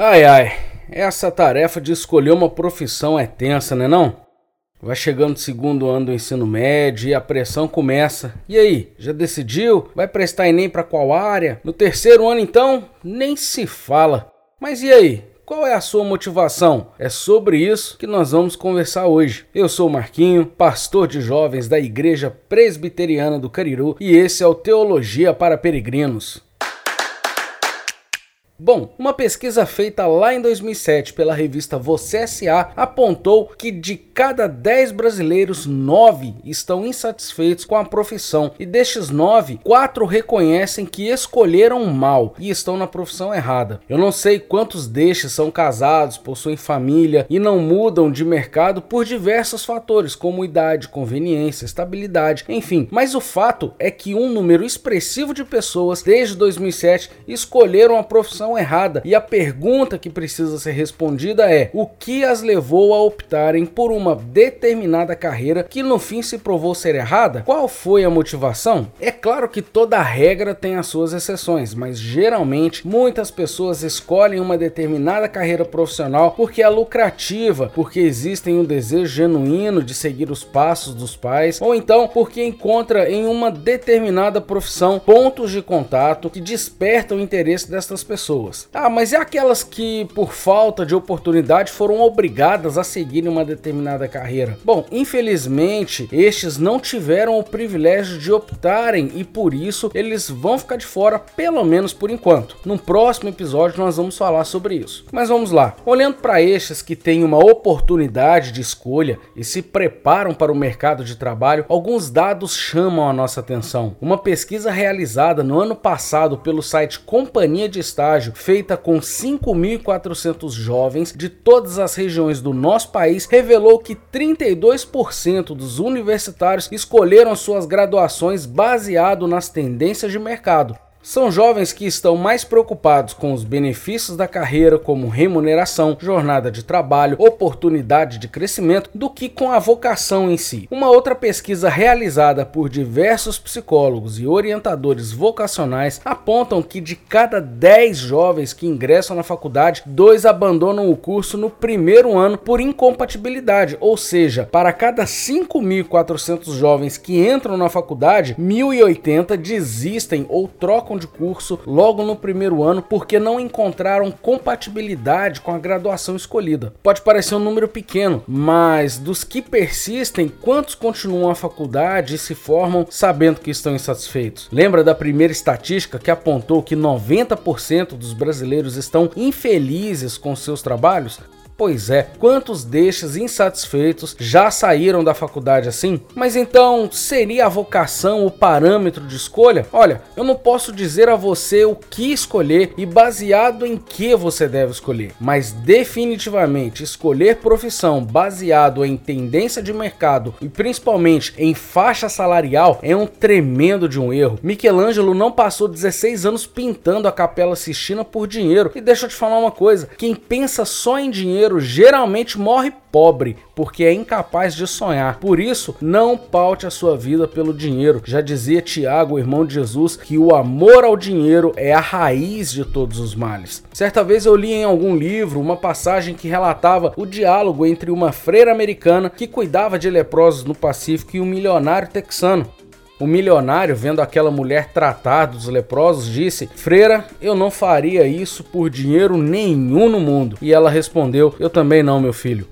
Ai ai, essa tarefa de escolher uma profissão é tensa, né não? Vai chegando o segundo ano do ensino médio e a pressão começa. E aí, já decidiu? Vai prestar Enem para qual área? No terceiro ano então, nem se fala. Mas e aí? Qual é a sua motivação? É sobre isso que nós vamos conversar hoje. Eu sou o Marquinho, pastor de jovens da Igreja Presbiteriana do Cariru, e esse é o Teologia para Peregrinos. Bom, uma pesquisa feita lá em 2007 pela revista Você SA apontou que de cada 10 brasileiros, 9 estão insatisfeitos com a profissão e destes 9, 4 reconhecem que escolheram mal e estão na profissão errada. Eu não sei quantos destes são casados, possuem família e não mudam de mercado por diversos fatores, como idade, conveniência, estabilidade, enfim, mas o fato é que um número expressivo de pessoas desde 2007 escolheram a profissão errada. E a pergunta que precisa ser respondida é: o que as levou a optarem por uma determinada carreira que no fim se provou ser errada? Qual foi a motivação? É claro que toda regra tem as suas exceções, mas geralmente muitas pessoas escolhem uma determinada carreira profissional porque é lucrativa, porque existem um desejo genuíno de seguir os passos dos pais, ou então porque encontra em uma determinada profissão pontos de contato que despertam o interesse destas pessoas pessoas. Ah, mas é aquelas que, por falta de oportunidade, foram obrigadas a seguirem uma determinada carreira? Bom, infelizmente, estes não tiveram o privilégio de optarem e por isso eles vão ficar de fora, pelo menos por enquanto. No próximo episódio nós vamos falar sobre isso. Mas vamos lá. Olhando para estes que têm uma oportunidade de escolha e se preparam para o mercado de trabalho, alguns dados chamam a nossa atenção. Uma pesquisa realizada no ano passado pelo site Companhia de Estágio estágio, feita com 5.400 jovens de todas as regiões do nosso país, revelou que 32% dos universitários escolheram suas graduações baseado nas tendências de mercado. São jovens que estão mais preocupados com os benefícios da carreira, como remuneração, jornada de trabalho, oportunidade de crescimento, do que com a vocação em si. Uma outra pesquisa realizada por diversos psicólogos e orientadores vocacionais apontam que de cada 10 jovens que ingressam na faculdade, dois abandonam o curso no primeiro ano por incompatibilidade, ou seja, para cada 5.400 jovens que entram na faculdade, 1.080 desistem ou trocam de curso logo no primeiro ano porque não encontraram compatibilidade com a graduação escolhida. Pode parecer um número pequeno, mas dos que persistem, quantos continuam a faculdade e se formam sabendo que estão insatisfeitos? Lembra da primeira estatística que apontou que 90% dos brasileiros estão infelizes com seus trabalhos? Pois é, quantos destes insatisfeitos já saíram da faculdade assim? Mas então, seria a vocação o parâmetro de escolha? Olha, eu não posso dizer a você o que escolher e baseado em que você deve escolher, mas definitivamente escolher profissão baseado em tendência de mercado e principalmente em faixa salarial é um tremendo de um erro. Michelangelo não passou 16 anos pintando a Capela Sistina por dinheiro. E deixa eu te falar uma coisa, quem pensa só em dinheiro dinheiro geralmente morre pobre, porque é incapaz de sonhar. Por isso, não paute a sua vida pelo dinheiro. Já dizia Tiago, irmão de Jesus, que o amor ao dinheiro é a raiz de todos os males. Certa vez eu li em algum livro uma passagem que relatava o diálogo entre uma freira americana que cuidava de leprosos no Pacífico e um milionário texano. O milionário, vendo aquela mulher tratar dos leprosos, disse: Freira, eu não faria isso por dinheiro nenhum no mundo. E ela respondeu: Eu também não, meu filho.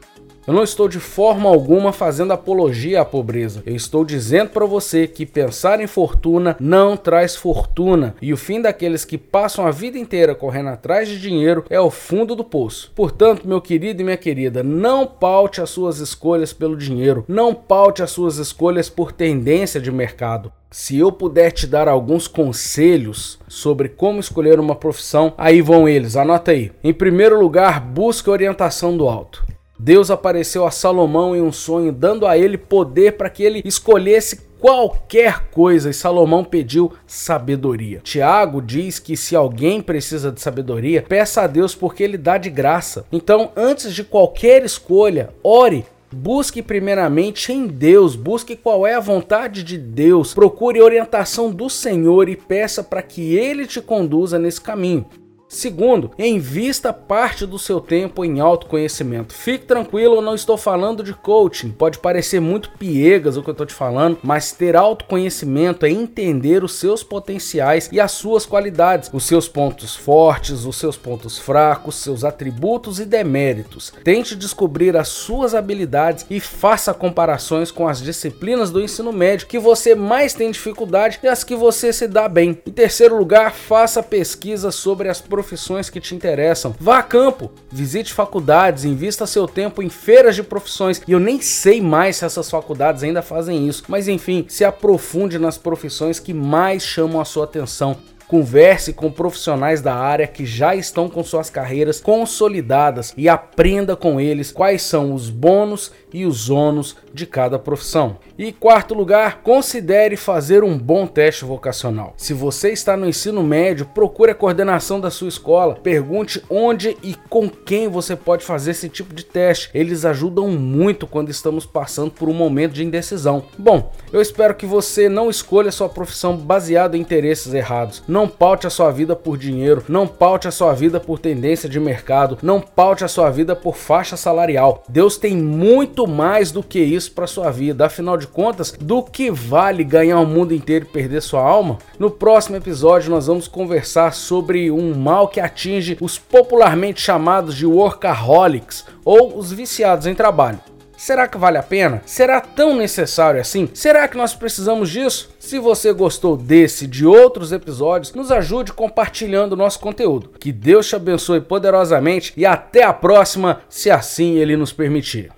Eu não estou de forma alguma fazendo apologia à pobreza. Eu estou dizendo para você que pensar em fortuna não traz fortuna e o fim daqueles que passam a vida inteira correndo atrás de dinheiro é o fundo do poço. Portanto, meu querido e minha querida, não paute as suas escolhas pelo dinheiro, não paute as suas escolhas por tendência de mercado. Se eu puder te dar alguns conselhos sobre como escolher uma profissão, aí vão eles, anota aí. Em primeiro lugar, busque orientação do alto. Deus apareceu a Salomão em um sonho, dando a ele poder para que ele escolhesse qualquer coisa e Salomão pediu sabedoria. Tiago diz que se alguém precisa de sabedoria, peça a Deus porque ele dá de graça. Então, antes de qualquer escolha, ore Busque primeiramente em Deus, busque qual é a vontade de Deus, procure orientação do Senhor e peça para que Ele te conduza nesse caminho. Segundo, invista parte do seu tempo em autoconhecimento. Fique tranquilo, eu não estou falando de coaching. Pode parecer muito piegas o que eu estou te falando, mas ter autoconhecimento é entender os seus potenciais e as suas qualidades, os seus pontos fortes, os seus pontos fracos, seus atributos e deméritos. Tente descobrir as suas habilidades e faça comparações com as disciplinas do ensino médio que você mais tem dificuldade e as que você se dá bem. Em terceiro lugar, faça pesquisa sobre as profissões que te interessam. Vá a campo, visite faculdades, invista seu tempo em feiras de profissões. E eu nem sei mais se essas faculdades ainda fazem isso, mas enfim, se aprofunde nas profissões que mais chamam a sua atenção. Converse com profissionais da área que já estão com suas carreiras consolidadas e aprenda com eles quais são os bônus e os ônus de cada profissão. E quarto lugar, considere fazer um bom teste vocacional. Se você está no ensino médio, procure a coordenação da sua escola, pergunte onde e com quem você pode fazer esse tipo de teste. Eles ajudam muito quando estamos passando por um momento de indecisão. Bom, eu espero que você não escolha sua profissão baseada em interesses errados. Não paute a sua vida por dinheiro, não paute a sua vida por tendência de mercado, não paute a sua vida por faixa salarial. Deus tem muito mais do que isso para sua vida. Afinal de contas, do que vale ganhar o mundo inteiro e perder sua alma? No próximo episódio nós vamos conversar sobre um mal que atinge os popularmente chamados de workaholics ou os viciados em trabalho. Será que vale a pena? Será tão necessário assim? Será que nós precisamos disso? Se você gostou desse e de outros episódios, nos ajude compartilhando o nosso conteúdo. Que Deus te abençoe poderosamente e até a próxima, se assim ele nos permitir.